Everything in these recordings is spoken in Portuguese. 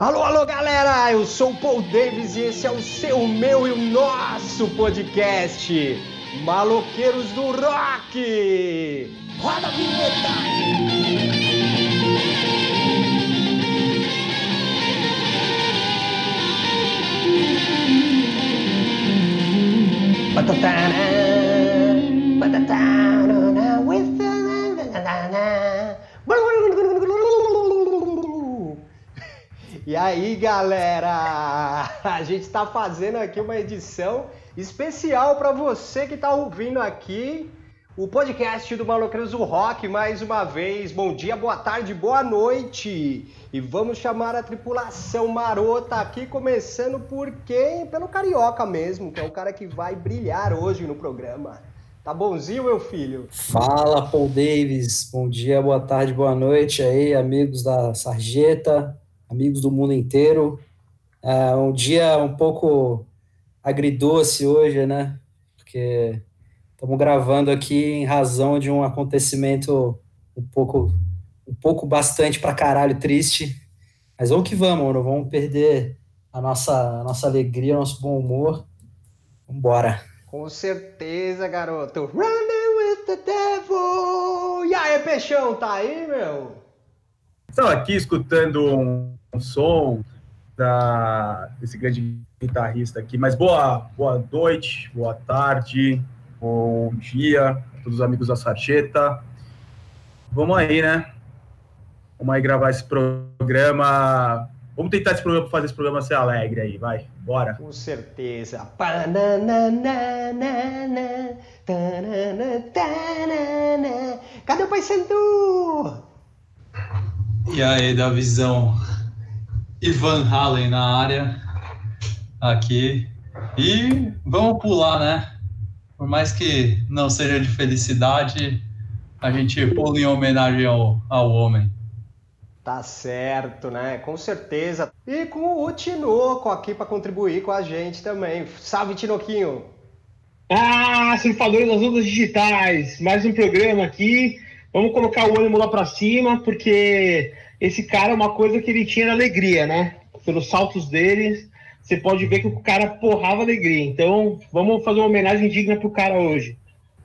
Alô, alô, galera! Eu sou o Paul Davis e esse é o seu, meu e o nosso podcast Maloqueiros do Rock! Roda a vinheta! Batatana, batatana, with the... E aí, galera? A gente está fazendo aqui uma edição especial para você que está ouvindo aqui o podcast do do Rock mais uma vez. Bom dia, boa tarde, boa noite. E vamos chamar a tripulação marota aqui, começando por quem? Pelo Carioca mesmo, que é o cara que vai brilhar hoje no programa. Tá bonzinho, meu filho? Fala, Paul Davis. Bom dia, boa tarde, boa noite aí, amigos da Sarjeta, amigos do mundo inteiro. É um dia um pouco agridoce hoje, né? Porque estamos gravando aqui em razão de um acontecimento um pouco, um pouco bastante para caralho triste. Mas vamos que vamos, não vamos perder a nossa, a nossa alegria, nosso bom humor. Vambora. Com certeza, garoto. Running with the devil. E aí, Peixão, tá aí, meu? Estou aqui escutando um, um som da, desse grande guitarrista aqui. Mas boa, boa noite, boa tarde, bom dia a todos os amigos da Sarcheta. Vamos aí, né? Vamos aí gravar esse programa Vamos tentar esse programa, fazer esse programa ser alegre aí, vai, bora. Com certeza. Cadê o Pai Santo? E aí, da visão Ivan Halen na área, aqui. E vamos pular, né? Por mais que não seja de felicidade, a gente pula em homenagem ao, ao homem. Tá certo, né? Com certeza. E com o Tinoco aqui para contribuir com a gente também. Salve, Tinoquinho! Ah, surfadores das ondas digitais! Mais um programa aqui. Vamos colocar o ânimo lá para cima, porque esse cara, uma coisa que ele tinha era alegria, né? Pelos saltos dele, você pode ver que o cara porrava alegria. Então, vamos fazer uma homenagem digna pro cara hoje.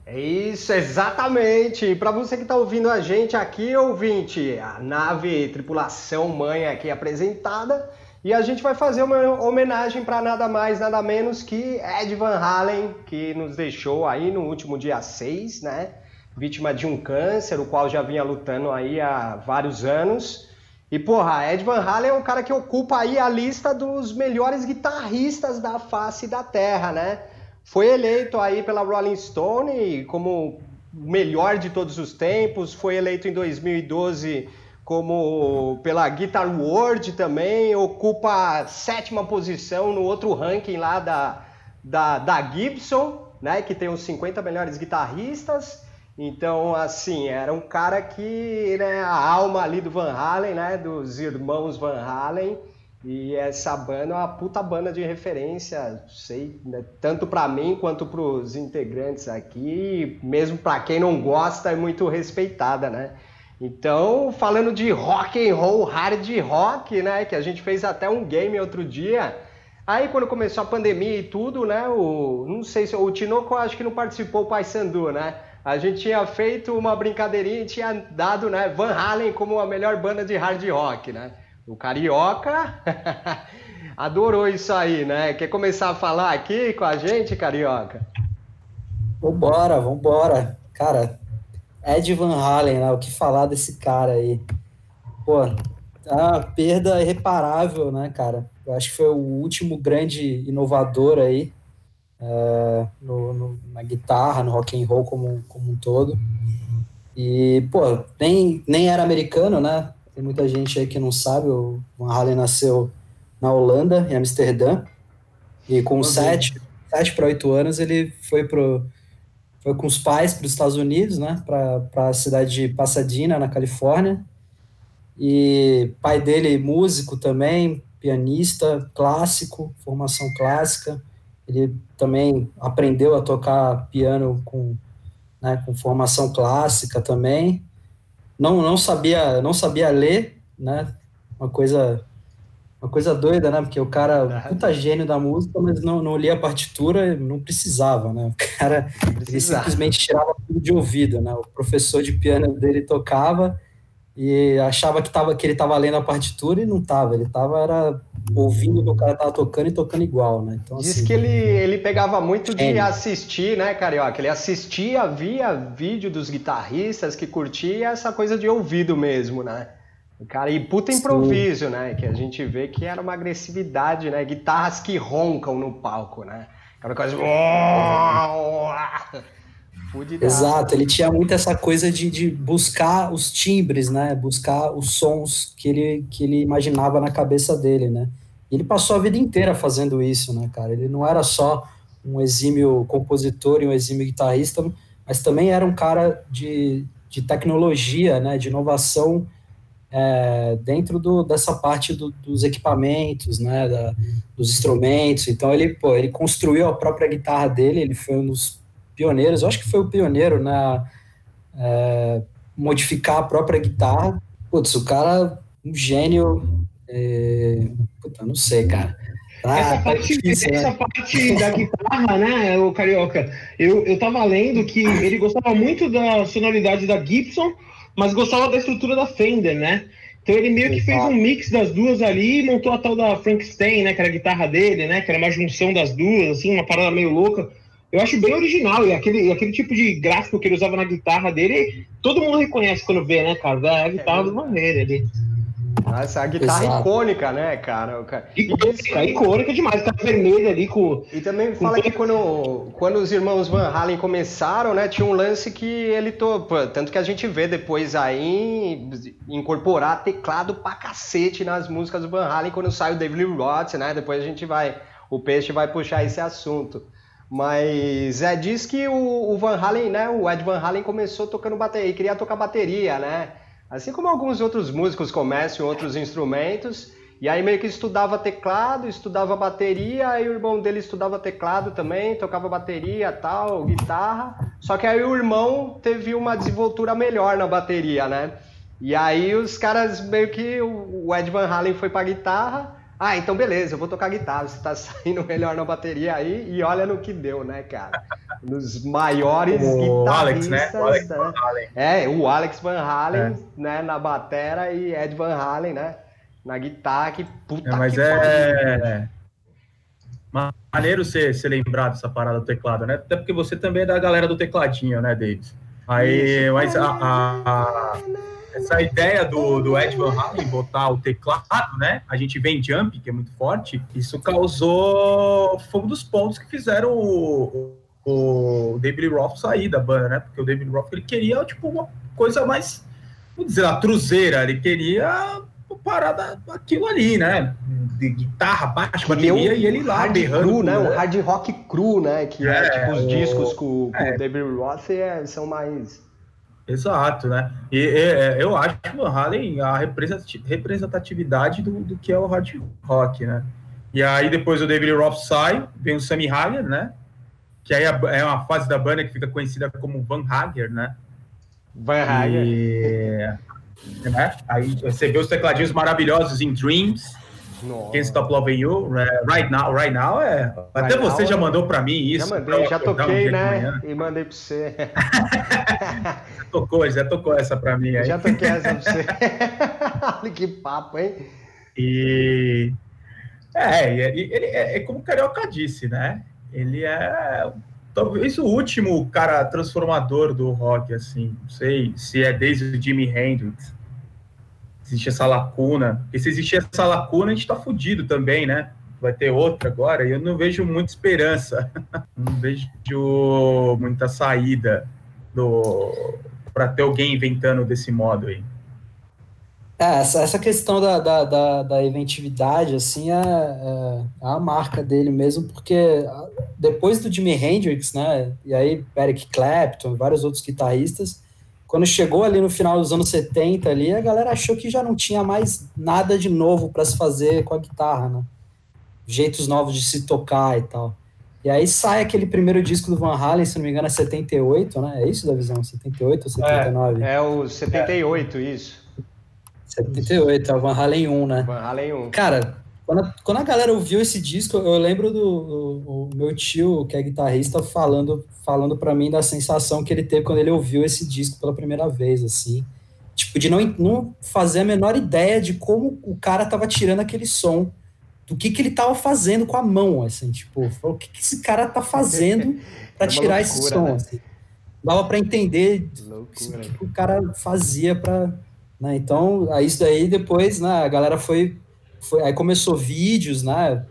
É isso, exatamente. Para você que está ouvindo a gente aqui, ouvinte, a nave tripulação mãe aqui apresentada e a gente vai fazer uma homenagem para nada mais, nada menos que Ed Van Halen, que nos deixou aí no último dia 6, né? Vítima de um câncer, o qual já vinha lutando aí há vários anos. E porra, Ed Van Halen é um cara que ocupa aí a lista dos melhores guitarristas da face da Terra, né? Foi eleito aí pela Rolling Stone como o melhor de todos os tempos, foi eleito em 2012 como pela Guitar World também, ocupa a sétima posição no outro ranking lá da, da, da Gibson, né, que tem os 50 melhores guitarristas. Então, assim, era um cara que, né, a alma ali do Van Halen, né, dos irmãos Van Halen, e essa banda é uma puta banda de referência, sei, né, tanto para mim quanto para os integrantes aqui, mesmo para quem não gosta, é muito respeitada, né? Então, falando de rock and roll, hard rock, né, que a gente fez até um game outro dia. Aí quando começou a pandemia e tudo, né, o não sei se o Tinoco acho que não participou o Paysandu, né? A gente tinha feito uma brincadeirinha e tinha dado, né, Van Halen como a melhor banda de hard rock, né? O Carioca adorou isso aí, né? Quer começar a falar aqui com a gente, Carioca? Vambora, vambora. Cara, Ed Van Halen, né? O que falar desse cara aí? Pô, é uma perda irreparável, né, cara? Eu acho que foi o último grande inovador aí é, no, no, na guitarra, no rock and roll como, como um todo. E, pô, nem, nem era americano, né? Tem muita gente aí que não sabe, o Van Halen nasceu na Holanda, em Amsterdã, e com sete, sete para oito anos ele foi pro foi com os pais para os Estados Unidos, né, para a cidade de Pasadena, na Califórnia. E pai dele músico também, pianista, clássico, formação clássica. Ele também aprendeu a tocar piano com, né, com formação clássica também não, não sabia não sabia ler, né? Uma coisa uma coisa doida, né? Porque o cara, puta gênio da música, mas não, não lia a partitura, não precisava, né? O cara simplesmente tirava tudo de ouvido, né? O professor de piano dele tocava e achava que, tava, que ele estava lendo a partitura e não estava. Ele estava era ouvindo o que o cara estava tocando e tocando igual, né? Então, Diz assim, que ele, ele pegava muito de assistir, né, Carioca? Ele assistia, via vídeo dos guitarristas que curtia essa coisa de ouvido mesmo, né? Cara, e puta improviso, Sim. né? Que a gente vê que era uma agressividade, né? Guitarras que roncam no palco, né? Aquela coisa. Exato, ele tinha muito essa coisa de, de buscar os timbres, né? Buscar os sons que ele, que ele imaginava na cabeça dele, né? E ele passou a vida inteira fazendo isso, né, cara? Ele não era só um exímio compositor e um exímio guitarrista, mas também era um cara de, de tecnologia, né? De inovação é, dentro do, dessa parte do, dos equipamentos, né, da, dos instrumentos. Então ele, pô, ele construiu a própria guitarra dele. Ele foi um dos pioneiros. Eu acho que foi o pioneiro na é, modificar a própria guitarra. Putz, o cara, um gênio. É, puta, não sei, cara. Ah, essa, tá parte, difícil, essa né? parte da guitarra, né, o Carioca, eu, eu tava lendo que ele gostava muito da sonoridade da Gibson, mas gostava da estrutura da Fender, né? Então ele meio que fez um mix das duas ali e montou a tal da Frankenstein, né? Que era a guitarra dele, né? Que era uma junção das duas, assim, uma parada meio louca. Eu acho bem original, e aquele, aquele tipo de gráfico que ele usava na guitarra dele, todo mundo reconhece quando vê, né, cara? É a guitarra é, do Maneiro ali. Essa a guitarra Exato. icônica, né, cara? Icônica, e, icônica demais, tá vermelha ali com. E também com fala que quando, quando os irmãos Van Halen começaram, né, tinha um lance que ele. To... Tanto que a gente vê depois aí incorporar teclado pra cacete nas músicas do Van Halen quando sai o David Roth, né? Depois a gente vai. O Peixe vai puxar esse assunto. Mas é, diz que o, o Van Halen, né? O Ed Van Halen começou tocando bateria, queria tocar bateria, né? Assim como alguns outros músicos começam outros instrumentos, e aí meio que estudava teclado, estudava bateria, aí o irmão dele estudava teclado também, tocava bateria, tal, guitarra. Só que aí o irmão teve uma desenvoltura melhor na bateria, né? E aí os caras meio que o Ed Van Halen foi para guitarra. Ah, então beleza, eu vou tocar guitarra, você tá saindo melhor na bateria aí e olha no que deu, né, cara? nos maiores o guitarristas. Alex, né? O Alex né? Van Halen. É, o Alex Van Halen, é. né, na batera e Ed Van Halen, né? Na guitarra, que puta é, mas que é... Maneiro você, você lembrar dessa parada do teclado, né? Até porque você também é da galera do tecladinho, né, David? Aí, Isso. mas a, a, a, essa ideia do, do Ed Van Halen botar o teclado, né? A gente vê em Jump, que é muito forte, isso causou foi um dos pontos que fizeram o, o David Roth sair da banda, né? Porque o David Roth ele queria tipo uma coisa mais, vamos dizer, a truzeira, ele queria parada aquilo ali, né? De guitarra, baixo, bateria e ele lá berrando. Cru, né? O hard rock cru, né? Que é, é tipo os o... discos com, com é. o David Roth é, são mais Exato, né? E, e eu acho que o Van Halen a representatividade do, do que é o hard rock, né? E aí depois o David Roth sai, vem o Sammy Hagar, né? que aí é, é uma fase da banda que fica conhecida como Van Hager, né? Van Hager. E, né? Aí você vê os tecladinhos maravilhosos em Dreams, Nossa. Can't Stop Loving You, né? Right Now, Right Now é... Right Até você now, já mandou para mim isso. Já mandei, já toquei, um né? E mandei para você. já tocou, já tocou essa para mim aí. Já toquei essa para você. Olha que papo, hein? E... É, ele é, é como o Carioca disse, né? ele é talvez o último cara transformador do rock, assim. Não sei se é desde o Jimi Hendrix. Existe essa lacuna. E se existir essa lacuna, a gente tá fudido também, né? Vai ter outra agora, e eu não vejo muita esperança. não vejo muita saída para ter alguém inventando desse modo aí. É, essa, essa questão da, da, da, da inventividade, assim, é, é, é, a marca dele mesmo, porque depois do Jimi Hendrix, né, e aí Eric Clapton, vários outros guitarristas, quando chegou ali no final dos anos 70 ali, a galera achou que já não tinha mais nada de novo para se fazer com a guitarra, né? Jeitos novos de se tocar e tal. E aí sai aquele primeiro disco do Van Halen, se não me engano é 78, né? É isso da visão? 78 ou 79? É, é o 78, é. isso. 78, é o Van Halen 1, né? Van Halen 1. Cara, quando, quando a galera ouviu esse disco, eu lembro do, do, do meu tio, que é guitarrista, falando, falando para mim da sensação que ele teve quando ele ouviu esse disco pela primeira vez, assim. Tipo, de não, não fazer a menor ideia de como o cara tava tirando aquele som, do que que ele tava fazendo com a mão, assim, tipo, o que que esse cara tá fazendo para é tirar loucura, esse som, né? assim. Dava para entender o que o cara fazia para né? Então, isso daí depois, né, a galera foi foi, aí começou vídeos, né?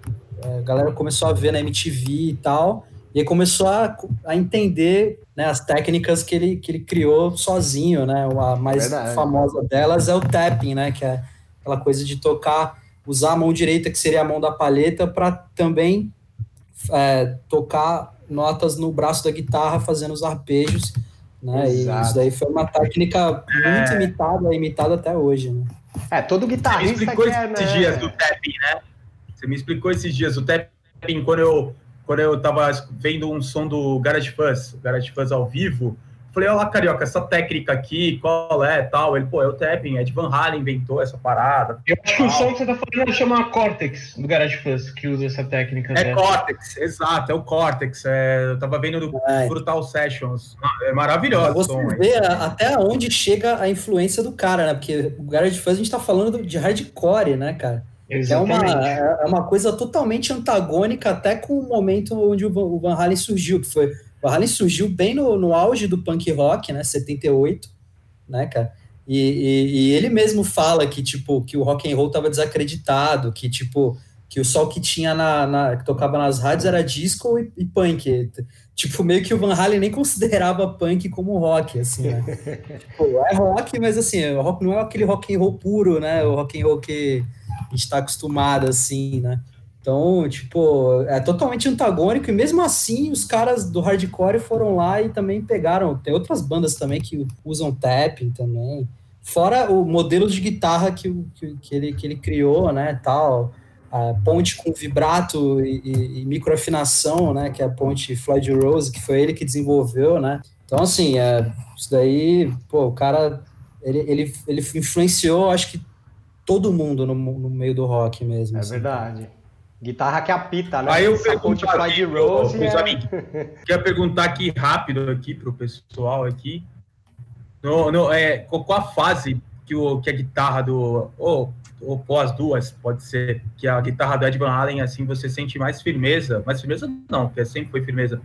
A galera começou a ver na MTV e tal, e aí começou a, a entender né, as técnicas que ele, que ele criou sozinho, né? A mais Verdade. famosa delas é o tapping, né? Que é aquela coisa de tocar, usar a mão direita, que seria a mão da palheta, para também é, tocar notas no braço da guitarra, fazendo os arpejos. Né? E isso daí foi uma técnica muito é. imitada, imitada até hoje. Né? É, todo guitarrista Você me explicou quer, esses né? dias do tapping, né? Você me explicou esses dias o tapping quando eu quando eu tava vendo um som do Garage Fuzz, Garage Fuzz ao vivo, Falei, olha lá, Carioca, essa técnica aqui, qual é, tal. Ele, pô, é o tapping, Ed Van Halen inventou essa parada. Eu acho que o som que você tá falando chama Cortex, do Garage Fuzz, que usa essa técnica. É né? Cortex, exato, é o Cortex. É, eu tava vendo do é. Brutal Sessions. É maravilhoso Você som, vê até onde chega a influência do cara, né? Porque o Garage Fuzz a gente tá falando de hardcore, né, cara? Exatamente. É uma, é uma coisa totalmente antagônica até com o momento onde o Van Halen surgiu, que foi o Halen surgiu bem no, no auge do punk rock, né, 78, né, cara? E, e, e, ele mesmo fala que, tipo, que o rock and roll tava desacreditado, que, tipo, que o sol que tinha na, na que tocava nas rádios era disco e, e, punk. Tipo, meio que o Van Halen nem considerava punk como rock, assim, né? tipo, é rock, mas assim, rock não é aquele rock and roll puro, né? O rock and roll que a gente tá acostumado, assim, né? Então, tipo, é totalmente antagônico, e mesmo assim os caras do hardcore foram lá e também pegaram. Tem outras bandas também que usam tapping também. Fora o modelo de guitarra que, que, que ele, que ele criou, né, tal, a ponte com vibrato e, e, e microafinação, né, que é a ponte Floyd Rose, que foi ele que desenvolveu, né. Então, assim, é, isso daí, pô, o cara, ele, ele, ele influenciou, acho que todo mundo no, no meio do rock mesmo. É assim. verdade. Guitarra que apita, né? Aí eu pergunto aqui, Rose é... amigos, queria perguntar aqui rápido aqui para o pessoal aqui. No, no, é, qual a fase que, o, que a guitarra do... Ou, ou pós duas, pode ser, que a guitarra do Ed Van Halen, assim, você sente mais firmeza. Mais firmeza não, porque sempre foi firmeza.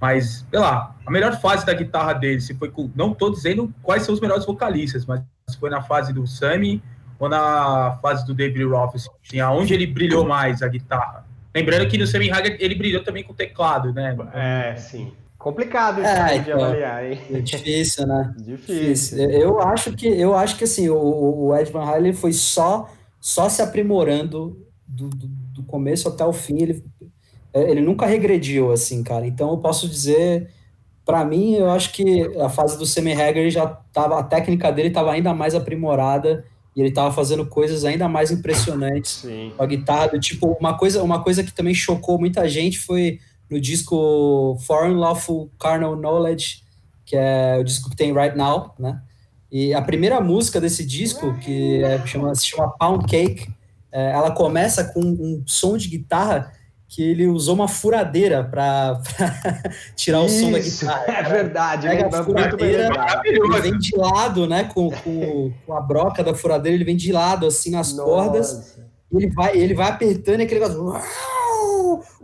Mas, sei lá, a melhor fase da guitarra dele, se foi com... Não estou dizendo quais são os melhores vocalistas, mas se foi na fase do Sammy ou na fase do David Roth, assim, aonde ele brilhou mais a guitarra? Lembrando que no Sammy Hagar ele brilhou também com o teclado, né? É, sim. Complicado isso é, de então, avaliar, hein? É difícil, né? difícil. Eu acho que eu acho que assim, o, o Ed Van Halen foi só só se aprimorando do, do, do começo até o fim. Ele, ele nunca regrediu, assim, cara. Então eu posso dizer, para mim, eu acho que a fase do Hagar já tava, a técnica dele estava ainda mais aprimorada e ele estava fazendo coisas ainda mais impressionantes Sim. com a guitarra. Tipo, uma coisa, uma coisa que também chocou muita gente foi no disco Foreign Lawful Carnal Knowledge, que é o disco que tem Right Now, né? E a primeira música desse disco, que é, chama, se chama Pound Cake, é, ela começa com um som de guitarra que ele usou uma furadeira para tirar Isso, o som da guitarra. É verdade, pega a furadeira, ele vem de lado, né, com, com, com, a broca da furadeira, ele vem de lado, assim, nas Nossa. cordas, ele vai, ele vai apertando e aquele negócio...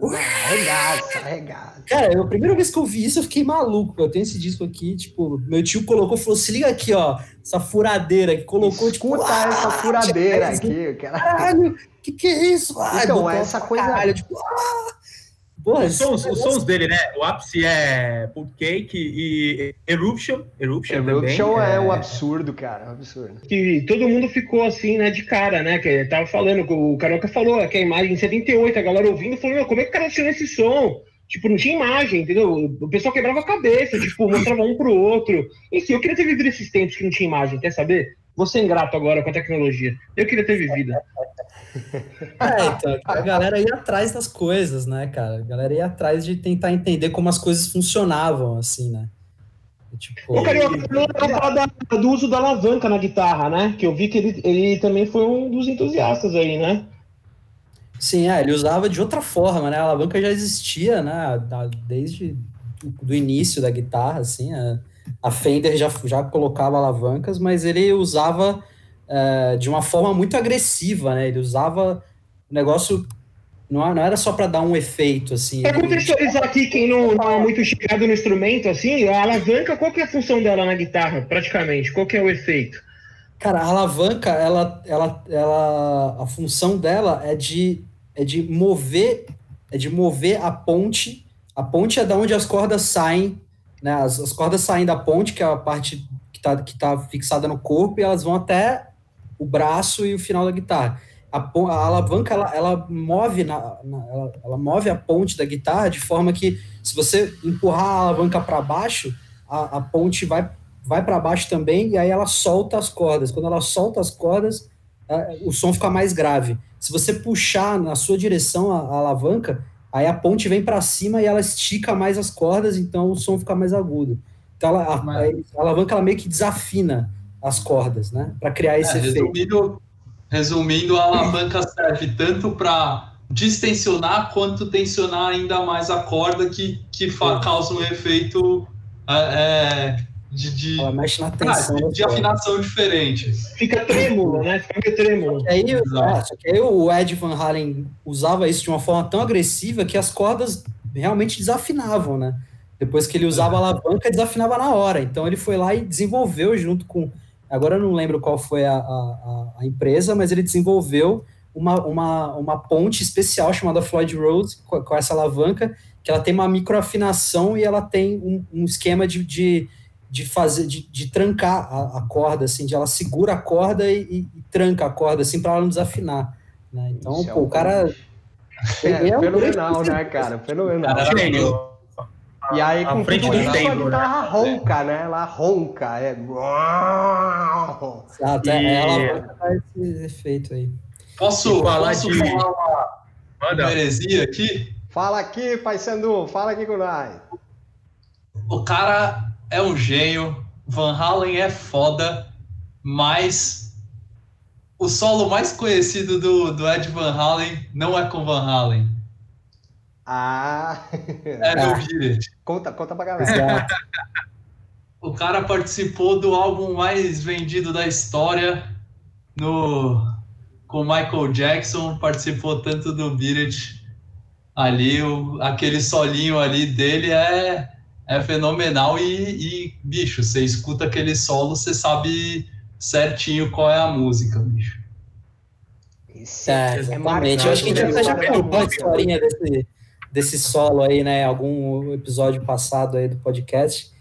Arregaça, arregaça. Cara, a primeira vez que eu vi isso, eu fiquei maluco. Eu tenho esse disco aqui, tipo, meu tio colocou, falou: se liga aqui, ó, essa furadeira que colocou, tipo, Escuta tipo, essa furadeira aqui, cara. Caralho, que que é isso? Ai, então, essa coisa. Caralho, tipo, ah! Porra, os, sons, os sons dele, né? O ápice é Cake e Eruption. Eruption, Eruption também, é, é um absurdo, cara. Um absurdo. E todo mundo ficou assim, né, de cara, né? Que tava falando, o Caroca falou que a imagem em 78, a galera ouvindo, falou, como é que o cara tirou esse som? Tipo, não tinha imagem, entendeu? O pessoal quebrava a cabeça, tipo, mostrava um pro outro. Enfim, eu queria ter vivido esses tempos que não tinha imagem, quer saber? Vou ser ingrato agora com a tecnologia. Eu queria ter vivido. É, então, a galera ia atrás das coisas, né, cara? A galera ia atrás de tentar entender como as coisas funcionavam, assim, né? Tipo, Ô, Carioca, eu do uso da alavanca na guitarra, né? Que eu vi que ele, ele também foi um dos entusiastas aí, né? Sim, é, ele usava de outra forma, né? A alavanca já existia, né? Desde do início da guitarra, assim. A, a Fender já, já colocava alavancas, mas ele usava é, de uma forma muito agressiva, né? Ele usava o negócio não, não era só para dar um efeito, assim. Para contextualizar aqui, quem não, não é muito chegado no instrumento, assim, a alavanca, qual que é a função dela na guitarra, praticamente? Qual que é o efeito? Cara, a alavanca, ela, ela, ela, a função dela é de é de mover, é de mover a ponte. A ponte é da onde as cordas saem, né? As, as cordas saem da ponte, que é a parte que está que tá fixada no corpo, e elas vão até o braço e o final da guitarra. A, a alavanca ela, ela move na, na ela, ela, move a ponte da guitarra de forma que se você empurrar a alavanca para baixo, a, a ponte vai vai para baixo também e aí ela solta as cordas. Quando ela solta as cordas, é, o som fica mais grave. Se você puxar na sua direção a, a alavanca, aí a ponte vem para cima e ela estica mais as cordas, então o som fica mais agudo. Então ela, a, a, a, alavanca ela meio que desafina as cordas, né? Para criar esse é, efeito. Resumindo, resumindo, a alavanca serve tanto para distensionar quanto tensionar ainda mais a corda que, que fa, causa um efeito é, é de, de, Ela mexe na tensão. Ah, de, de afinação diferente. Fica trêmulo, né? Fica trêmulo. Aí, é, aí o Ed Van Halen usava isso de uma forma tão agressiva que as cordas realmente desafinavam, né? Depois que ele usava a alavanca, desafinava na hora. Então ele foi lá e desenvolveu junto com. Agora eu não lembro qual foi a, a, a empresa, mas ele desenvolveu uma, uma, uma ponte especial chamada Floyd Rose, com, com essa alavanca, que ela tem uma microafinação e ela tem um, um esquema de, de de fazer, de, de trancar a, a, corda, assim, de ela segura a corda e, e, e tranca a corda, assim, para ela não desafinar. Né? Então, Isso pô, é o cara. É, é um fenomenal, né, cara? Fenomenal. Cara, e aí, com frente tudo isso, tempo, a guitarra né? ronca, né? Ela ronca. É... Exato, é, e... ela faz esse efeito aí. Posso, falar, posso de... falar uma, uma heresia aqui? Fala aqui, Pai Sandu, fala aqui com nós. O cara é um gênio, Van Halen é foda, mas o solo mais conhecido do, do Ed Van Halen não é com Van Halen. Ah! É do Beat Conta, conta pra galera. o cara participou do álbum mais vendido da história no com Michael Jackson, participou tanto do Beat ali, o, aquele solinho ali dele é é fenomenal e, e, bicho, você escuta aquele solo, você sabe certinho qual é a música, bicho. É, exatamente. Eu acho que a gente já contou a historinha desse, desse solo aí, né? Algum episódio passado aí do podcast.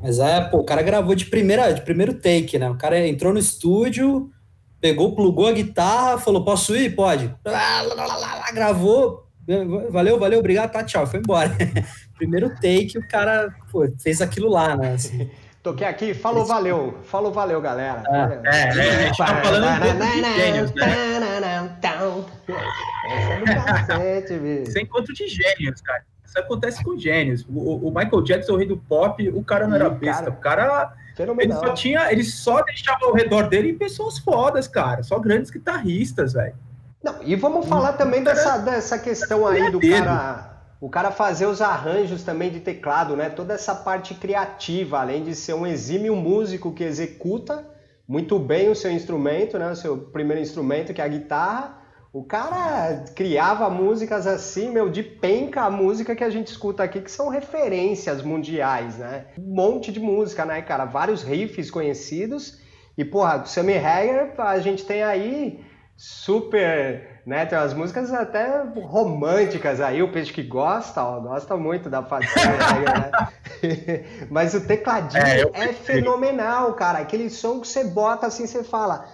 Mas é, pô, o cara gravou de primeira, de primeiro take, né? O cara entrou no estúdio, pegou, plugou a guitarra, falou: posso ir? Pode. Lá, lá, lá, gravou, valeu, valeu, obrigado, tá, tchau, foi embora. Primeiro take, o cara pô, fez aquilo lá, né? Assim. Toquei aqui, falou, Esse... valeu, falou, valeu, galera. É, é, é a gente tá falando de gênios, né? Isso é encontro de gênios, cara. Isso acontece com gênios. O, o Michael Jackson, o rei do pop, o cara não era besta. o cara. Ele só tinha. Ele só deixava ao redor dele pessoas fodas, cara. Só grandes guitarristas, velho. Não, e vamos falar também dessa, dessa questão aí do cara. O cara fazer os arranjos também de teclado, né? Toda essa parte criativa, além de ser um exímio músico que executa muito bem o seu instrumento, né? O seu primeiro instrumento, que é a guitarra. O cara criava músicas assim, meu, de penca a música que a gente escuta aqui, que são referências mundiais, né? Um monte de música, né, cara? Vários riffs conhecidos. E, porra, do Sammy Hagar, a gente tem aí super, né? Tem umas músicas até românticas aí, o peixe que gosta, ó, gosta muito da fatia, né? Mas o tecladinho é, eu... é, fenomenal, cara. Aquele som que você bota assim, você fala,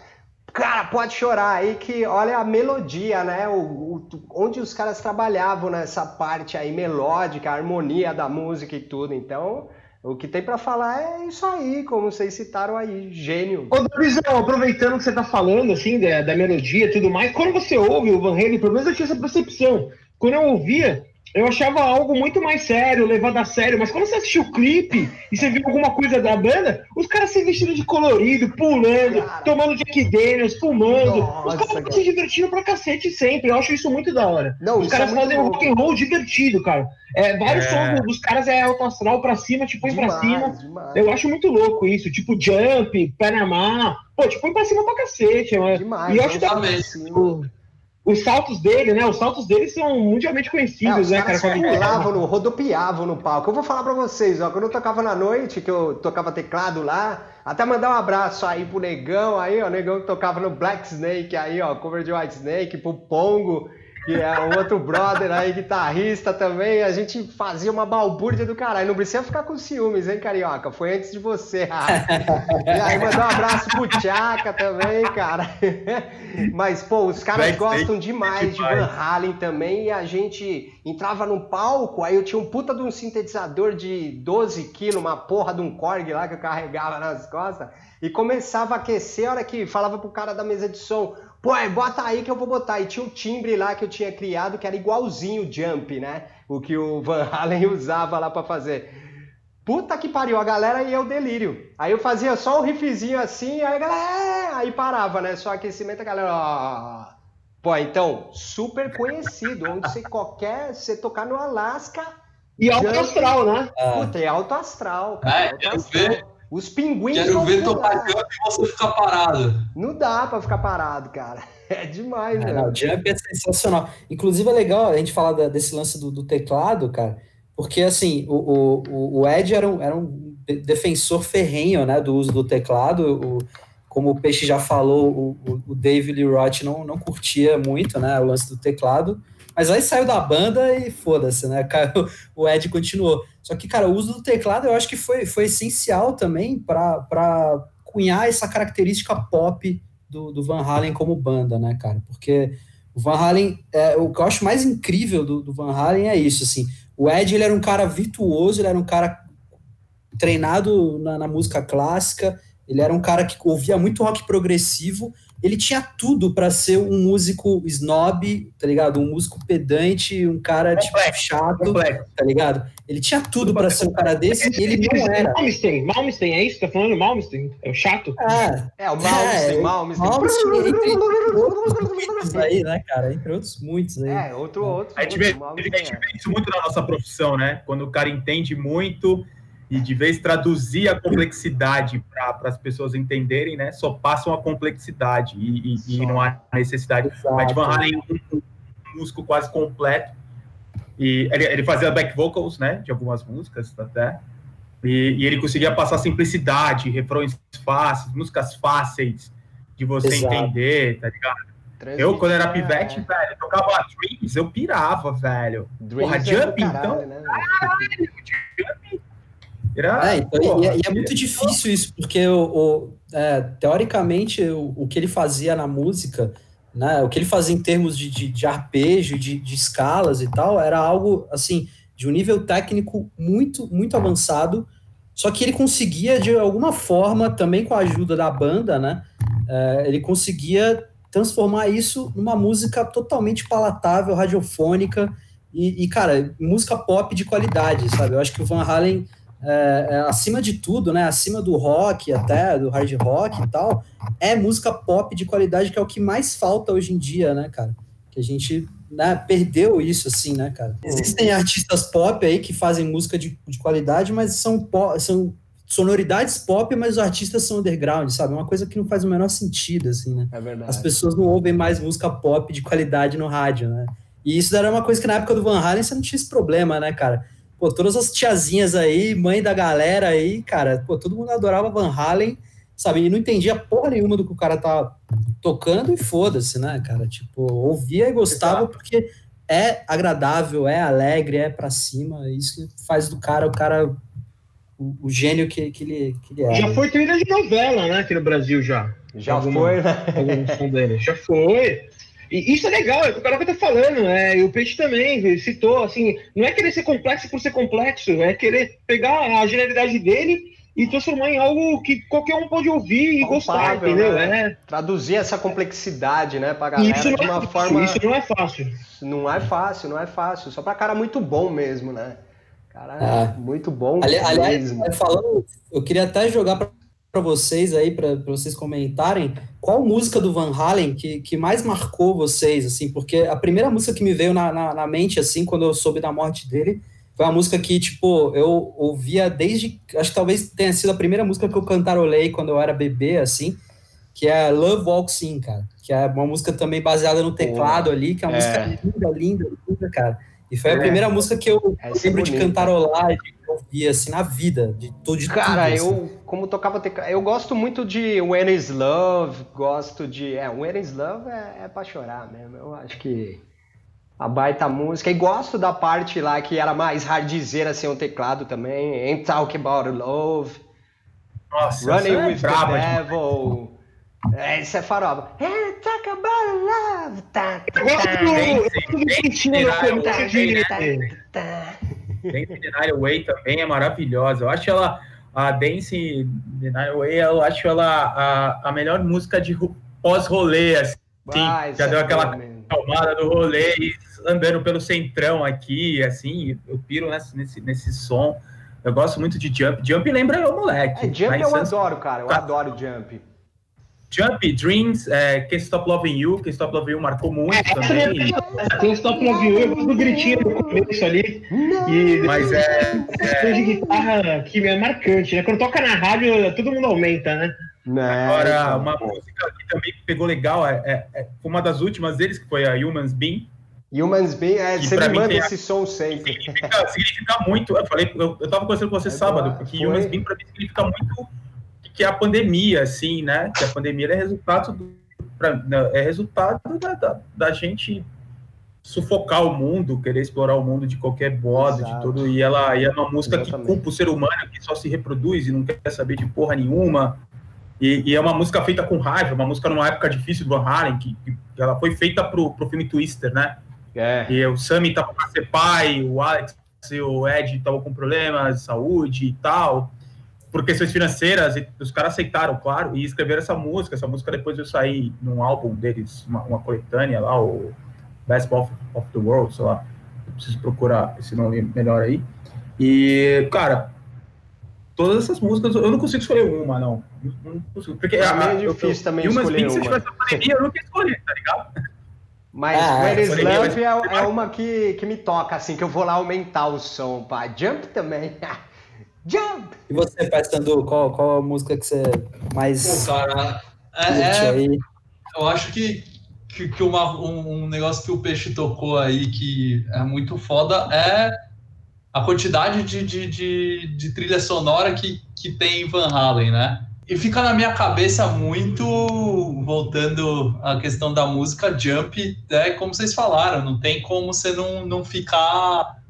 cara, pode chorar aí que olha a melodia, né? O, o, onde os caras trabalhavam nessa parte aí melódica, a harmonia da música e tudo. Então, o que tem para falar é isso aí, como vocês citaram aí, gênio. Ô, Davizão, aproveitando que você tá falando, assim, da, da melodia e tudo mais, quando você ouve o Van Halen, pelo menos eu tinha essa percepção. Quando eu ouvia, eu achava algo muito mais sério, levado a sério, mas quando você assistiu o clipe e você viu alguma coisa da banda, os caras se vestindo de colorido, pulando, cara. tomando Jack Daniels, fumando, Nossa, os caras se divertindo pra cacete sempre, eu acho isso muito da hora. Não, os caras é fazem um rock and roll divertido, cara. É, vários é. sons dos caras é alto astral pra cima, tipo, põe pra cima. Demais. Eu acho muito louco isso, tipo Jump, Panamá, pô, tipo, põe pra cima pra cacete. Demais, e eu acho que os saltos dele, né? Os saltos dele são mundialmente conhecidos, é, né, cara? Pulavam, no, rodopiavam no palco. Eu vou falar pra vocês, ó, quando eu tocava na noite, que eu tocava teclado lá, até mandar um abraço aí pro Negão aí, ó, Negão que tocava no Black Snake aí, ó, cover de White Snake, pro Pongo que é um outro brother aí, guitarrista também, a gente fazia uma balbúrdia do caralho. Não precisa ficar com ciúmes, hein, Carioca? Foi antes de você. e aí mandar um abraço pro Tchaka também, cara. Mas, pô, os caras gostam demais de Van Halen também, e a gente entrava no palco, aí eu tinha um puta de um sintetizador de 12 quilos, uma porra de um Korg lá que eu carregava nas costas, e começava a aquecer, a hora que falava pro cara da mesa de som, Pô, bota aí que eu vou botar. E tinha um timbre lá que eu tinha criado que era igualzinho o Jump, né? O que o Van Halen usava lá para fazer. Puta que pariu, a galera ia o delírio. Aí eu fazia só um riffzinho assim, aí a galera. É", aí parava, né? Só aquecimento, a galera. Ó. Pô, então, super conhecido. Onde você qualquer. Você tocar no Alasca. E alto astral, né? Puta, é alto astral. Cara, é, alto astral. Os pinguins. Quero ver topar jump e você ficar parado. Não dá pra ficar parado, cara. É demais, é, Não, o jump é sensacional. Inclusive é legal a gente falar da, desse lance do, do, teclado, cara, porque assim, o, o, o Ed era um, era um defensor ferrenho né, do uso do teclado. O, como o Peixe já falou, o, o Dave Lee Roth não, não curtia muito né, o lance do teclado. Mas aí saiu da banda e foda-se, né? O Ed continuou. Só que, cara, o uso do teclado eu acho que foi, foi essencial também para cunhar essa característica pop do, do, Van Halen como banda, né, cara? Porque o Van Halen, é, o que eu acho mais incrível do, do Van Halen é isso, assim. O Ed, ele era um cara virtuoso, ele era um cara treinado na, na música clássica, ele era um cara que ouvia muito rock progressivo, ele tinha tudo para ser um músico snob, tá ligado? Um músico pedante, um cara tipo, chato, complexo. tá ligado? Ele tinha tudo para ser um cara desse e ele não era. Malmsteen, Malmsteen, é isso? Tá falando Malmsteen? É o chato? É, é o Malmsteen, é, Malmsteen. Malmsteen entre outros muitos aí, né, cara? Entre outros muitos aí. É, outro, outro. A gente, vê, a gente vê isso muito na nossa profissão, né? Quando o cara entende muito e de vez traduzir a complexidade para as pessoas entenderem, né? Só passam a complexidade e, e, e não há necessidade. Exato. O Ed Van Halen um, um, músico quase completo e ele, ele, fazia back vocals, né? De algumas músicas até e, e, ele conseguia passar simplicidade, refrões fáceis, músicas fáceis de você Exato. entender, tá ligado? Eu, quando era pivete, é... velho, tocava Dreams, eu pirava, velho. Dreams Porra, é Jump, caralho, então. Né? Caralho, Jump era, é, então, e, é, e, é muito difícil isso, porque o, o é, teoricamente o, o, que ele fazia na música, né, o que ele fazia em termos de, de, de arpejo, de, de, escalas e tal, era algo assim de um nível técnico muito muito avançado. Só que ele conseguia de alguma forma, também com a ajuda da banda, né, é, ele conseguia transformar isso numa música totalmente palatável, radiofônica e, e, cara, música pop de qualidade, sabe? Eu acho que o Van Halen é, é, acima de tudo, né, acima do rock até, do hard rock e tal, é música pop de qualidade que é o que mais falta hoje em dia, né, cara? Que a gente né, perdeu isso, assim, né, cara? Existem artistas pop aí que fazem música de, de qualidade, mas são, pop, são sonoridades pop, mas os artistas são underground, sabe? É uma coisa que não faz o menor sentido, assim, né? É verdade. As pessoas não ouvem mais música pop de qualidade no rádio, né? E isso era uma coisa que na época do Van Halen você não tinha esse problema, né, cara? Pô, todas as tiazinhas aí, mãe da galera aí, cara, pô, todo mundo adorava Van Halen, sabe? E não entendia porra nenhuma do que o cara tá tocando e foda-se, né, cara? Tipo, ouvia e gostava Exato. porque é agradável, é alegre, é pra cima, é isso que faz do cara o cara o, o gênio que, que, ele, que ele é. Já foi trilha de novela, né, aqui no Brasil já. Já alguma, foi, né? Já foi. E isso é legal, é o que o cara tá falando, né? E o Peixe também citou, assim, não é querer ser complexo por ser complexo, é querer pegar a genialidade dele e transformar em algo que qualquer um pode ouvir e gostar, entendeu? Né? É. Traduzir essa complexidade, né, pra galera isso de uma é forma. Isso não é fácil. Não é fácil, não é fácil. Só pra cara muito bom mesmo, né? Cara, ah. muito bom. Ali, aliás, falando, eu queria até jogar para vocês aí, para vocês comentarem, qual música do Van Halen que, que mais marcou vocês, assim, porque a primeira música que me veio na, na, na mente, assim, quando eu soube da morte dele, foi uma música que, tipo, eu ouvia desde. Acho que talvez tenha sido a primeira música que eu cantarolei quando eu era bebê, assim, que é Love Walks In, cara. Que é uma música também baseada no teclado ali, que é uma é. música linda, linda, linda, cara. E foi a é. primeira música que eu é lembro é de cantarolar e de ouvir, assim, na vida, de tudo, de Cara, tudo, eu, assim. como tocava teclado, eu gosto muito de When Is Love, gosto de... É, When Is Love é, é pra chorar mesmo, eu acho que a baita música. E gosto da parte lá que era mais hardzeira sem o teclado também. Ain't Talk About Love. Nossa, Running é with the Devil. É, isso é farofa. Ain't Talk About Love. Tá, tá, tá. Dance the Way também é maravilhosa. Eu acho ela, a Dance the Night Way, eu acho ela a, a melhor música de pós-rolê, assim. já deu é aquela calmada do rolê e andando pelo centrão aqui, assim, eu piro nesse, nesse, nesse som. Eu gosto muito de Jump. Jump lembra o moleque. É, Jump eu adoro, cara. Eu tá. adoro Jump. Jump, Dreams, é, Can't Stop Loving You. Can't Stop Loving You marcou muito é, também. Can't Stop Loving You, eu gosto do gritinho no começo ali. E Mas é... é... de guitarra que é marcante, né? Quando toca na rádio, todo mundo aumenta, né? Não, Agora, uma música que também pegou legal, é, é, é, uma das últimas deles, que foi a Humans Being. Humans Being, é, você me manda esse som sempre. Significa, significa, muito, eu falei, eu, eu tava conversando com você é sábado, porque foi. Humans Being para mim significa muito que é a pandemia, assim, né? Que a pandemia é resultado, do, pra, é resultado da, da, da, gente sufocar o mundo, querer explorar o mundo de qualquer modo, Exato. de tudo, e ela e é uma música Exatamente. que culpa o ser humano que só se reproduz e não quer saber de porra nenhuma, e, e, é uma música feita com raiva, uma música numa época difícil do Van Halen, que, que ela foi feita pro, pro filme Twister, né? É. E o Sammy tava para ser pai, o Alex e o Ed estavam com problemas de saúde e tal, por questões financeiras, e os caras aceitaram, claro, e escreveram essa música. Essa música depois eu saí num álbum deles, uma, uma coletânea lá, o Best of, of the World, sei lá. Eu preciso procurar esse nome melhor aí. E, cara, todas essas músicas, eu não consigo escolher uma, não. não consigo, porque é a, difícil eu, também escolher uma. Se tivesse pandemia, eu não queria escolher, tá ligado? Mas ah, Where is Love é, é, uma que, que me toca, assim, que eu vou lá aumentar o som, pá. Jump também. Jump! E você, Pestando, qual, qual a música que você mais. Pô, cara, é, é eu acho que, que, que uma, um, um negócio que o Peixe tocou aí que é muito foda é a quantidade de, de, de, de, trilha sonora que, que tem em Van Halen, né? E fica na minha cabeça muito, voltando à questão da música, Jump, é como vocês falaram, não tem como você não, não ficar.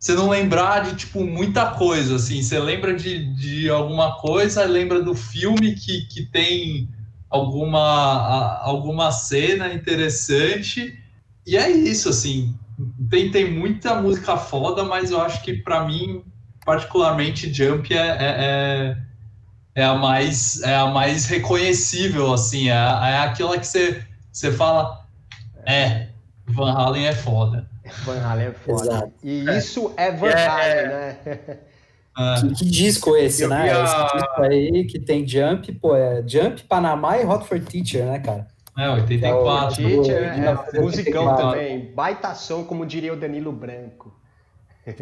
Você não lembrar de, tipo, muita coisa, assim. Você lembra de, de alguma coisa, lembra do filme que, que tem alguma, alguma cena interessante. E é isso, assim tem, tem muita música foda, mas eu acho que para mim, particularmente, Jump é, é, é, é, a mais, é a mais reconhecível, assim, é, é aquela que você, você fala, é, Van Halen é foda. Van Halen é foda. Exato. E isso é Van é. Halen, né? Que, que, disco esse, né? A... Esse disco aí que tem Jump, pô, é Jump, Panamá e Hot for Teacher, né, cara? É, 84. É, o Teacher é, é musicão também. Baitação, como diria o Danilo Branco.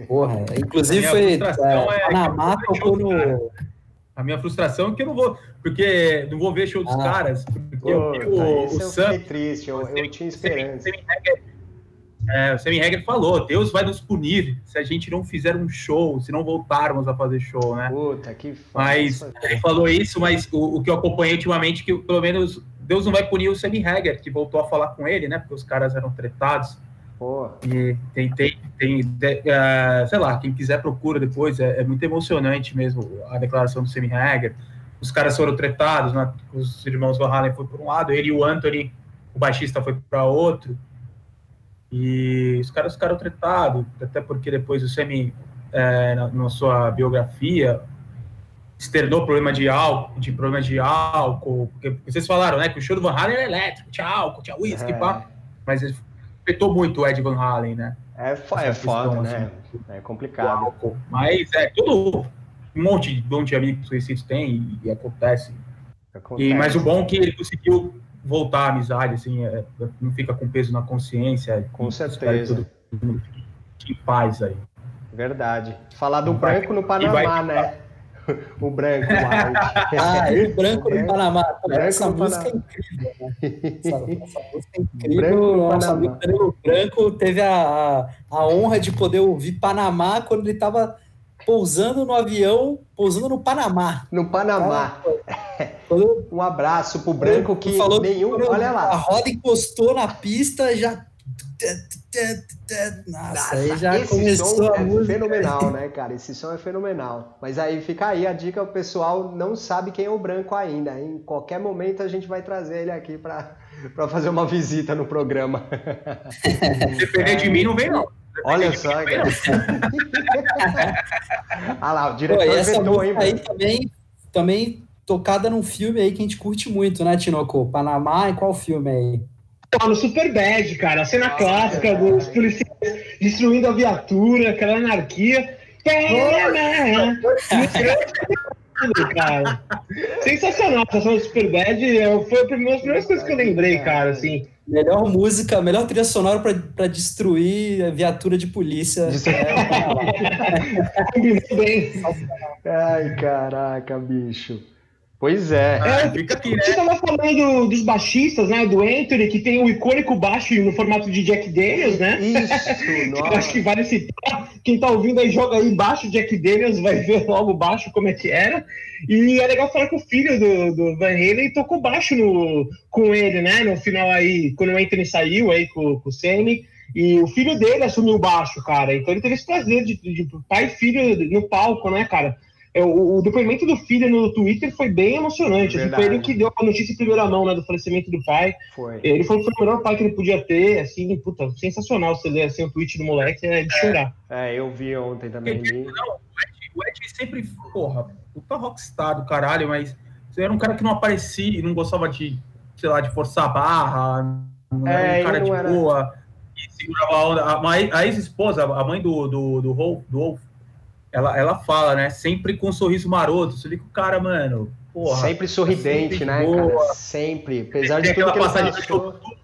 Porra, inclusive foi. É, Panamá tocou no. A minha frustração é que eu não vou, porque não vou ver show dos ah. caras, porque Pô, eu vi o, o Sam. Eu triste, eu, eu tinha esperança. É, o Sammy Hagar falou: Deus vai nos punir se a gente não fizer um show, se não voltarmos a fazer show, né? Puta, que foda. Mas ele falou isso, mas o, o que eu acompanhei ultimamente, que pelo menos Deus não vai punir o Sammy Hagar, que voltou a falar com ele, né? Porque os caras eram tretados. Pô. E tem, tem, tem uh, sei lá, quem quiser procura depois, é, é, muito emocionante mesmo a declaração do Sammy Hagar. Os caras foram tretados, né? os irmãos Van Halen foi por um lado, ele e o Anthony, o baixista, foi para outro. E os caras ficaram tretados, até porque depois o Sammy, é, na, na sua biografia, externou problema de álcool, de problema de álcool, porque vocês falaram, né, que o show do Van Halen era elétrico, tinha álcool, tinha uísque, É. pá, mas afetou muito o Ed Van Halen, né? É, fo- é foda, questão, né? assim. É do complicado. Mas é todo um monte, de- monte de amigos conhecidos tem e, e acontece. E, Acontece. mas o bom é que ele conseguiu voltar à amizade, assim, é, não fica com peso na consciência. Com certeza. fique em paz aí. Verdade. Falar do branco no e Panamá, né? O branco lá. Ah, e o branco É. no Panamá. Branco essa música Panamá. é incrível, né? Essa, essa música é incrível. Nosso amigo Danilo Branco teve a, a, a honra de poder ouvir Panamá quando ele estava pousando no avião, pousando no Panamá. No Panamá. Um abraço pro branco que falou nenhum. quando Olha A lá. roda encostou na pista, já. Nossa, aí já esse começou som a é música. fenomenal, né, cara? Esse som é fenomenal. Mas aí fica aí a dica, o pessoal não sabe quem é o branco ainda. Em qualquer momento a gente vai trazer ele aqui para fazer uma visita no programa. Se depender de mim, não vem, não. Olha só, cara. Olha lá, o Pô, diretor e essa vetou, hein, aí mano? também, também tocada num filme aí que a gente curte muito, né, Tinoco? Panamá e qual filme aí? Pô, no Super Bad, cara, a cena Nossa, clássica cara. dos policiais destruindo a viatura, aquela anarquia. Panamá! cara. Sensacional a estação do Super Bad. eu- Foi uma das primeiras coisas que eu lembrei, cara, assim. Melhor música, melhor trilha sonora pra, pra destruir a viatura de polícia. É. Ai, caraca, bicho. Pois é. Ah, fica aqui, né? Você tava falando dos baixistas, né? Do Anthony, que tem o icônico baixo no formato de Jack Daniels, né? Isso, Eu acho que nossa. vale citar. Quem tá ouvindo aí, joga aí baixo Jack Daniels, vai ver logo baixo como é que era. E é legal falar que o filho do, do Van Halen tocou baixo no, com ele, né? No final aí, quando o Anthony saiu aí com, com o Sammy. E o filho dele assumiu o baixo, cara. Então ele teve esse prazer de, de pai e filho no palco, né, cara? É, O, o depoimento do filho no Twitter foi bem emocionante. Assim, foi ele que deu a notícia em primeira mão, né, do falecimento do pai. Foi. Ele falou que foi o melhor pai que ele podia ter, assim, puta, sensacional você ler assim, o tweet do moleque, é de chorar. É, eu vi ontem também. Porque, não, o Ed, sempre, porra, puta rockstar do caralho, mas você era um cara que não aparecia, não gostava de, sei lá, de forçar a barra, não É, era um cara de era- boa, e segurava a onda. A, a ex-esposa, a mãe do, do, do, Wolf, do Wolf, ela, ela fala, né, sempre com um sorriso maroto, você que o cara, mano, porra, Sempre sorridente, sempre né, boa. cara? Sempre. Apesar de tudo aquela que ele passagem do show do Tu.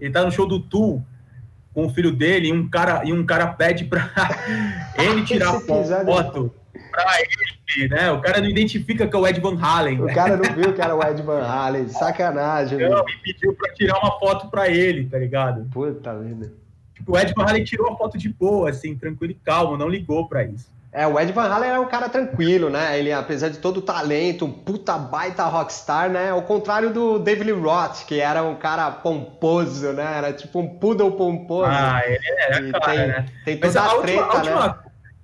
Ele tá no show do Tu com o filho dele e um cara, e um cara pede pra ele tirar é foto pra ele, né? O cara não identifica que é o Ed Van Halen, O né? cara não viu que era o Ed Van Halen. Sacanagem, Não, meu. e pediu pra tirar uma foto pra ele, tá ligado? Puta vida. Tipo, o Ed Van Halen tirou a foto de boa, assim, tranquilo e calmo, não ligou pra isso. É, o Ed Van Halen era um cara tranquilo, né? Ele, apesar de todo o talento, um puta baita rockstar, né? Ao contrário do David Lee Roth, que era um cara pomposo, né? Era tipo um poodle pomposo. Ah, ele era E cara, tem, né? tem toda a a, última, treta, a última né?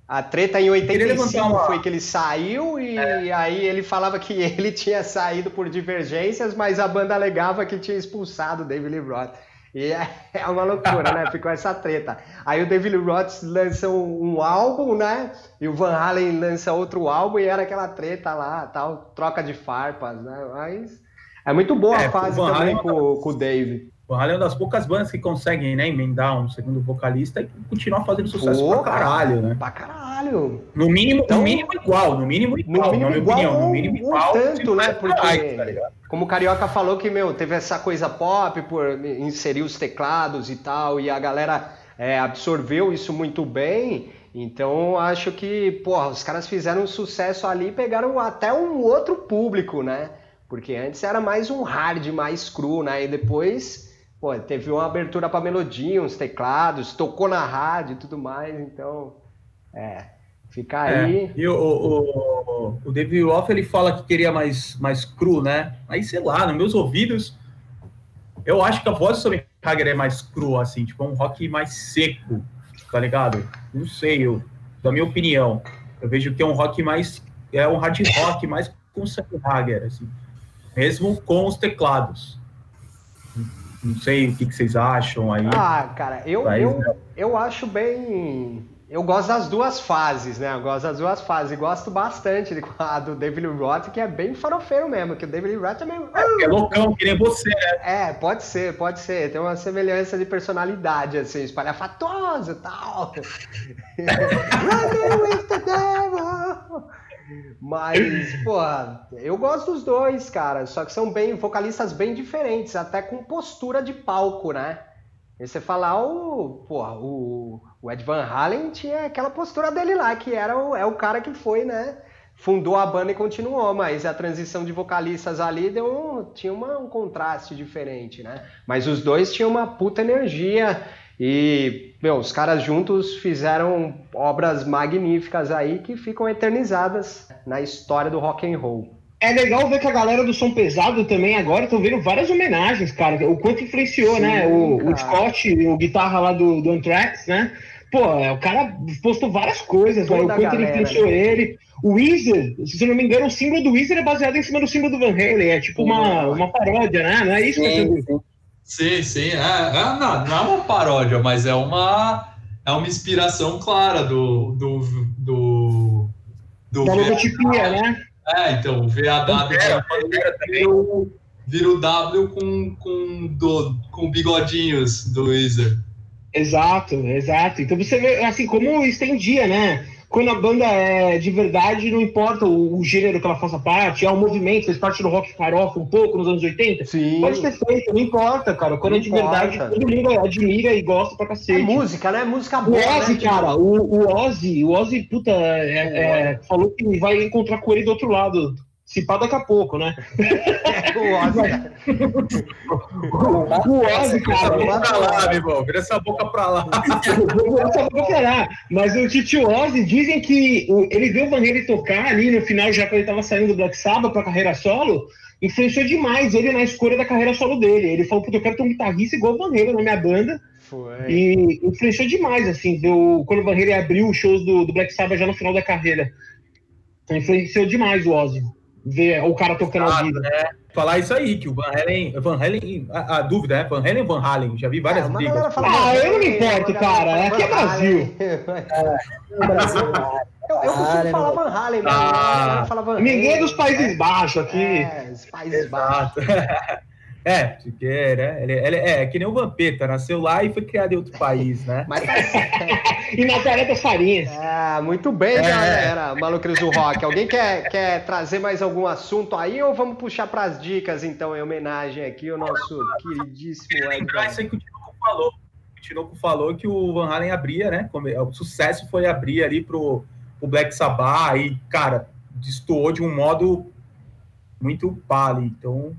A treta em 85 levantar uma- foi que ele saiu e aí ele falava que ele tinha saído por divergências, mas a banda alegava que tinha expulsado o David Lee Roth. E é, é uma loucura, né? Ficou essa treta. Aí o David Roth lança um, um álbum, né? E o Van Halen lança outro álbum e era aquela treta lá, tal, troca de farpas, né? Mas é muito boa É, a fase também Halen- com, com o Dave. O Halen é uma das poucas bandas que conseguem, né, emendar um segundo vocalista e continuar fazendo sucesso Pô, pra caralho, né? Pra caralho. No mínimo, Então- no mínimo igual, no mínimo No igual, mínimo na minha igual opinião, no mínimo igual. tanto, né? for Porque- mais, tá? Como o Carioca falou que, meu, teve essa coisa pop por inserir os teclados e tal, e a galera é, absorveu isso muito bem. Então, acho que, porra, os caras fizeram um sucesso ali e pegaram até um outro público, né? Porque antes era mais um hard, mais cru, né? E depois, pô, teve uma abertura pra melodia, uns teclados, tocou na rádio e tudo mais. Então, é, fica aí. É, e o, o, o, o David Roth, ele fala que queria mais, mais cru, né? Aí, sei lá, nos meus ouvidos, eu acho que a voz do Sammy Hagar é mais crua, assim, tipo, é um rock mais seco, tá ligado? Não sei, eu, da minha opinião, eu vejo que é um rock mais, é um hard rock mais com o Sammy Hagar, assim, mesmo com os teclados. Não sei o que, que vocês acham aí. Ah, cara, eu, Mas, eu, né? eu acho bem. Eu gosto das duas fases, né? Eu gosto das duas fases. E gosto bastante de, a do David Roth, que é bem farofeiro mesmo, que o David Roth é meio. É, é loucão, que nem você, né? É, pode ser, pode ser. Tem uma semelhança de personalidade, assim, espalhafatosa e tal. Running with the devil! Mas, pô, eu gosto dos dois, cara. Só que são bem vocalistas bem diferentes, até com postura de palco, né? E você falar o, porra, o, o Ed Van Halen tinha aquela postura dele lá, que era o, é o cara que foi, né? Fundou a banda e continuou, mas a transição de vocalistas ali deu um, tinha uma, um contraste diferente, né? Mas os dois tinham uma puta energia e, meu, os caras juntos fizeram obras magníficas aí que ficam eternizadas na história do rock and roll. É legal ver que a galera do som pesado também agora estão vendo várias homenagens, cara. O quanto influenciou, Sim, né? O, o, Scott, o guitarra lá do, do Anthrax, né? Pô, o cara postou várias coisas, né? O quanto galera, ele influenciou né? ele. O Weezer, se eu não me engano, o símbolo do Weezer é baseado em cima do símbolo do Van Halen. É tipo uma, uma paródia, né? Não é isso sim, que você Sim, sim. É, é, não, não é uma paródia, mas é uma, é uma inspiração clara do. do, do, do da logotipia, né? É, então, o VAW vira, vira o W com, com, do, com bigodinhos do Weezer. Exato, exato. Então você vê, assim, como estendia, né? Quando a banda é de verdade, não importa o, o, gênero que ela faça parte, é um movimento, fez parte do rock farofa um pouco nos anos 80, Sim. pode ter feito, não importa, cara. Quando não é de importa. verdade, todo mundo admira e gosta pra cacete. É música, né? Música boa. O Ozzy, né? cara, o, o Ozzy, o Ozzy, puta, é, é, falou que vai encontrar com ele do outro lado se pá daqui a pouco, né? o Ozzy. o Ozzy, cara. Vira essa boca pra lá, meu irmão. Vira essa boca pra lá. Vira essa boca pra lá. Mas o Tio Ozzy, dizem que ele viu o Van Halen tocar ali no final, já quando ele tava saindo do Black Sabbath pra carreira solo, influenciou demais ele na escolha da carreira solo dele. Ele falou, puta, eu quero ter um guitarrista igual o Van Halen na minha banda. Foi. E influenciou demais, assim, do, quando o Van Halen abriu os shows do, do Black Sabbath já no final da carreira. Então influenciou demais o Ozzy ver o cara tocando ao vivo. É. Falar isso aí, que o Van Halen. Van Halen a, a dúvida, é? Van Halen Van Halen. Já vi várias é, brigas. Ah, eu não me importo, cara. Aqui é Brasil. É, Brasil. Eu, eu costumo falar Van Halen, ah, Ninguém é dos Países Baixos aqui. É, os Países Baixos. É, porque né? ele, ele, é, é que nem o Vampeta, nasceu lá e foi criado em outro país, né? Mas... e Nazaré das Farinhas. É, muito bem, é. galera, Malucres do Rock. Alguém quer, quer trazer mais algum assunto aí ou vamos puxar para as dicas, então, em homenagem aqui ao nosso queridíssimo Lembrar isso aí que o Tinoco falou. O Tinoco falou que o Van Halen abria, né? O sucesso foi abrir ali pro, pro Black Sabbath e, cara, destoou de um modo muito pálido. Então,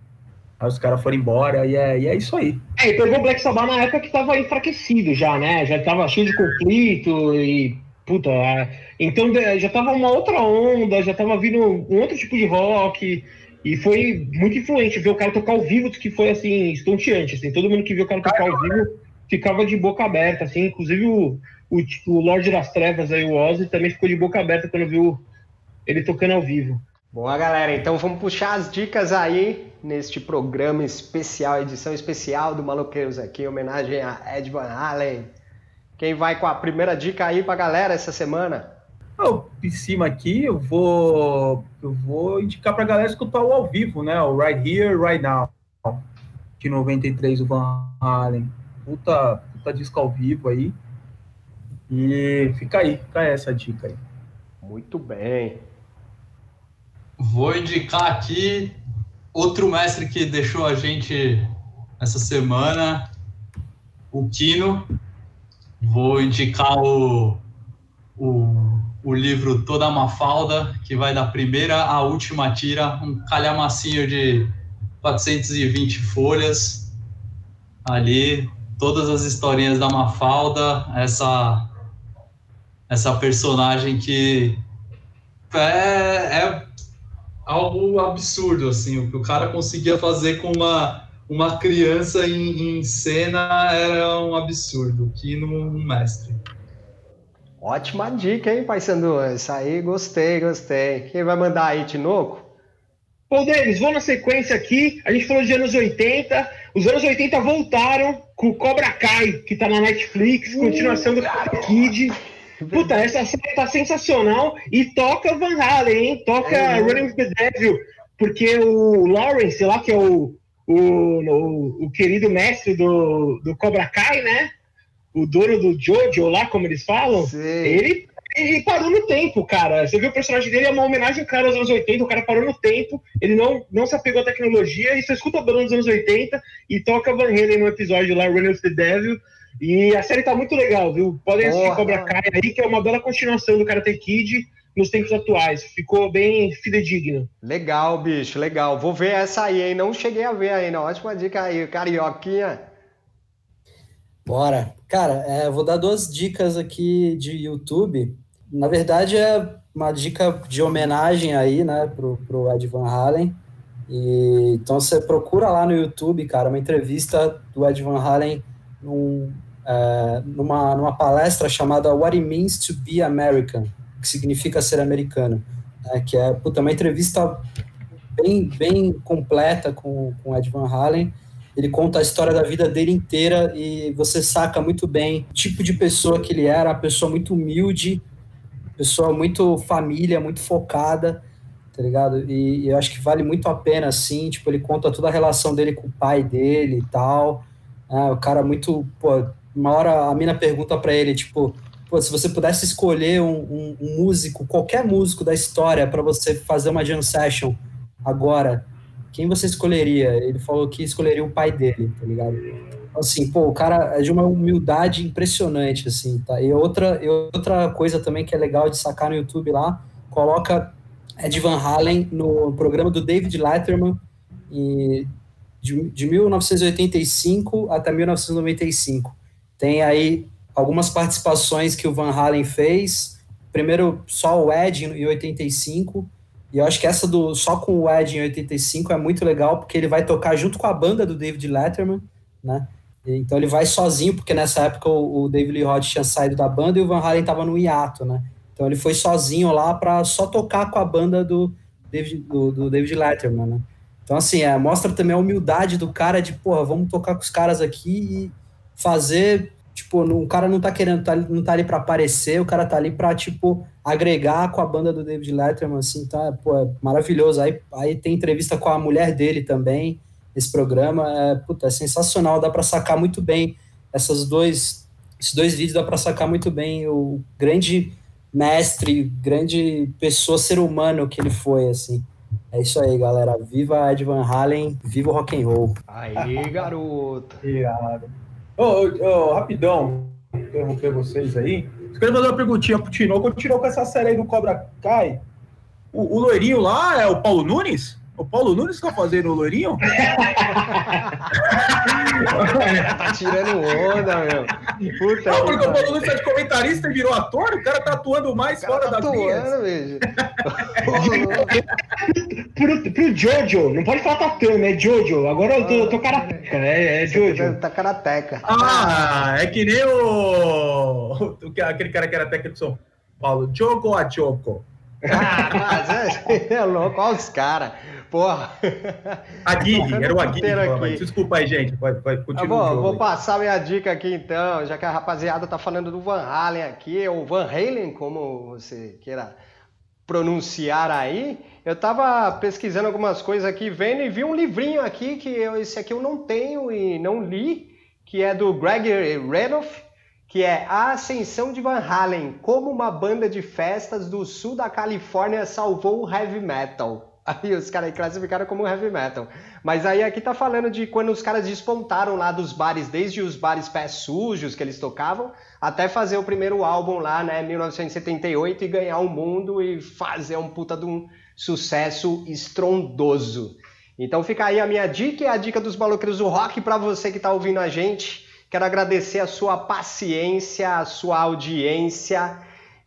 Aí os caras foram embora e é, e é isso aí. É, e pegou o Black Sabbath na época que tava enfraquecido já, né? Já tava cheio de conflito e. Puta. É. Então já tava uma outra onda, já tava vindo um outro tipo de rock. E foi muito influente ver o cara tocar ao vivo, que foi assim, estonteante. Assim, todo mundo que viu o cara tocar ao vivo ficava de boca aberta, assim, inclusive o, o, o Lorde das Trevas aí, o Ozzy, também ficou de boca aberta quando viu ele tocando ao vivo. Boa, galera. Então vamos puxar as dicas aí neste programa especial, edição especial do Maloqueiros aqui, em homenagem a Ed Van Halen. Quem vai com a primeira dica aí pra galera essa semana? Oh, em cima aqui, eu vou eu vou indicar pra galera escutar o ao vivo, né? O Right Here, Right Now, de 93, o Van Halen. Puta, puta disco ao vivo aí. E fica aí, fica essa dica aí. Muito bem. Vou indicar aqui outro mestre que deixou a gente essa semana, o Kino. Vou indicar o, o, o livro Toda Mafalda, que vai da primeira à última tira, um calhamacinho de 420 folhas. Ali, todas as historinhas da Mafalda, essa, essa personagem que é, é algo absurdo, assim, o que o cara conseguia fazer com uma, uma criança em, em cena era um absurdo, que no mestre. Ótima dica, hein, Pai Sandu? Isso aí, gostei, gostei. Quem vai mandar aí, Tinoco? Pô, Denis, vou na sequência aqui. A gente falou de anos 80. Os anos 80 voltaram com o Cobra Kai, que tá na Netflix, continuação do Kid. Puta, essa série tá sensacional e toca Van Halen, hein? Toca é, Running with the Devil, porque o Lawrence lá, que é o, o, o, o, querido mestre do, do Cobra Kai, né? O dono do Jojo lá, como eles falam, Sim. ele ele parou no tempo, cara. Você viu o personagem dele, é uma homenagem, cara, aos anos 80. O cara parou no tempo, ele não, não se apegou à tecnologia, e só escuta a banda dos anos 80 e toca Van Halen no episódio lá, Running of the Devil. E a série tá muito legal, viu? Podem assistir Cobra Kai aí, que é uma bela continuação do Karate Kid nos tempos atuais. Ficou bem fidedigno. Legal, bicho, legal. Vou ver essa aí, hein? Não cheguei a ver ainda. Ótima dica aí, Carioquinha. Bora. Cara, é, vou dar duas dicas aqui de YouTube. Na verdade, é uma dica de homenagem aí, né, pro, pro Ed Van Halen. E, então você procura lá no YouTube, cara, uma entrevista do Ed Van Halen num, é, numa, numa palestra chamada What It Means to Be American, que significa ser americano, né, que é puta, uma entrevista bem, bem completa com, com Ed Van Halen. Ele conta a história da vida dele inteira e você saca muito bem o tipo de pessoa que ele era, uma pessoa muito humilde, pessoa muito família, muito focada, tá ligado? E, e, eu acho que vale muito a pena, assim, tipo, ele conta toda a relação dele com o pai dele e tal. Né? o cara muito, pô, uma hora a mina pergunta para ele, tipo, se você pudesse escolher um, um, um músico, qualquer músico da história para você fazer uma jam session agora, quem você escolheria? Ele falou que escolheria o pai dele, tá ligado? Assim, pô, o cara é de uma humildade impressionante, assim, tá? E outra, e outra coisa também que é legal de sacar no YouTube lá, coloca Ed Van Halen no programa do David Letterman e de, de 1985 até 1995. Tem aí algumas participações que o Van Halen fez. Primeiro, só o Ed em 85. E eu acho que essa do só com o Ed em 85 é muito legal, porque ele vai tocar junto com a banda do David Letterman, né? Então ele vai sozinho, porque nessa época o, o David Lee Roth tinha saído da banda e o Van Halen estava no hiato, né? Então ele foi sozinho lá para só tocar com a banda do David, do, do David Letterman, né? Então, assim, é, mostra também a humildade do cara de, porra, vamos tocar com os caras aqui fazer, tipo, o cara não tá querendo, tá, não tá ali para aparecer, o cara tá ali para tipo, agregar com a banda do David Letterman, assim, tá, pô, é maravilhoso. Aí, aí tem entrevista com a mulher dele também, esse programa, é, puta, é sensacional, dá para sacar muito bem essas dois, esses dois vídeos, dá para sacar muito bem o grande mestre, grande pessoa, ser humano que ele foi, assim. É isso aí, galera. Viva Ed Van Halen, viva o rock and roll. Aí, garoto. Irado. Ô, ô, ô, rapidão, interromper vocês aí. Eu queria fazer uma perguntinha pro Tino. Continuou com essa série aí do Cobra Kai. O, o loirinho lá é o Paulo Nunes? O Paulo Nunes tá fazendo o loirinho? tá tirando onda, meu. Puta não, porque o Paulo Nunes é de comentarista e virou ator, o cara tá atuando mais fora tá atuando, linhas. pro, pro Jojo, não pode falar Tatame, né? Jojo. Agora eu tô, eu tô karateca, né? É Jojo. Tá karateca. Ah, é que nem o. aquele cara que era técnico de São Paulo. Choco a Choco. Ah, mas é, é louco, olha os caras. Porra. Aguirre, era o Aguirre. Desculpa aí, gente. Pode, pode continuar. Ah, vou passar minha dica aqui então, já que a rapaziada tá falando do Van Halen aqui, ou Van Halen, como você queira pronunciar aí. Eu tava pesquisando algumas coisas aqui, vendo e vi um livrinho aqui que eu, esse aqui eu não tenho e não li, que é do Gregory Renoff, que é A Ascensão de Van Halen, como uma banda de festas do sul da Califórnia salvou o heavy metal. Aí os caras classificaram como heavy metal. Mas aí aqui tá falando de quando os caras despontaram lá dos bares, desde os bares pés sujos que eles tocavam, até fazer o primeiro álbum lá, né, 1978, e ganhar o mundo e fazer um puta de um sucesso estrondoso. Então fica aí a minha dica e a dica dos maloqueiros do rock para você que tá ouvindo a gente. Quero agradecer a sua paciência, a sua audiência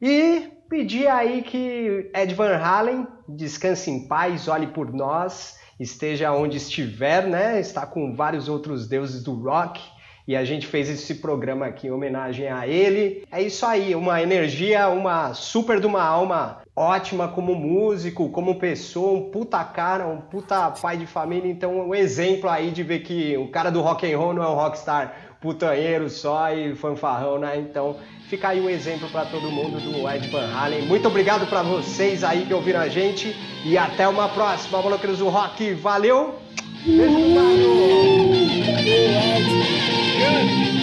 e pedir aí que Ed Van Halen descanse em paz, olhe por nós, esteja onde estiver, né? Está com vários outros deuses do rock e a gente fez esse programa aqui em homenagem a ele. É isso aí, uma energia, uma super de uma alma ótima como músico, como pessoa, um puta cara, um puta pai de família, então um exemplo aí de ver que o cara do rock and roll não é um rockstar putanheiro só e fanfarrão, né? Então fica aí um exemplo para todo mundo do Ed Van Halen. Muito obrigado para vocês aí que ouviram a gente e até uma próxima, maloqueiros do rock. Valeu! Beijo,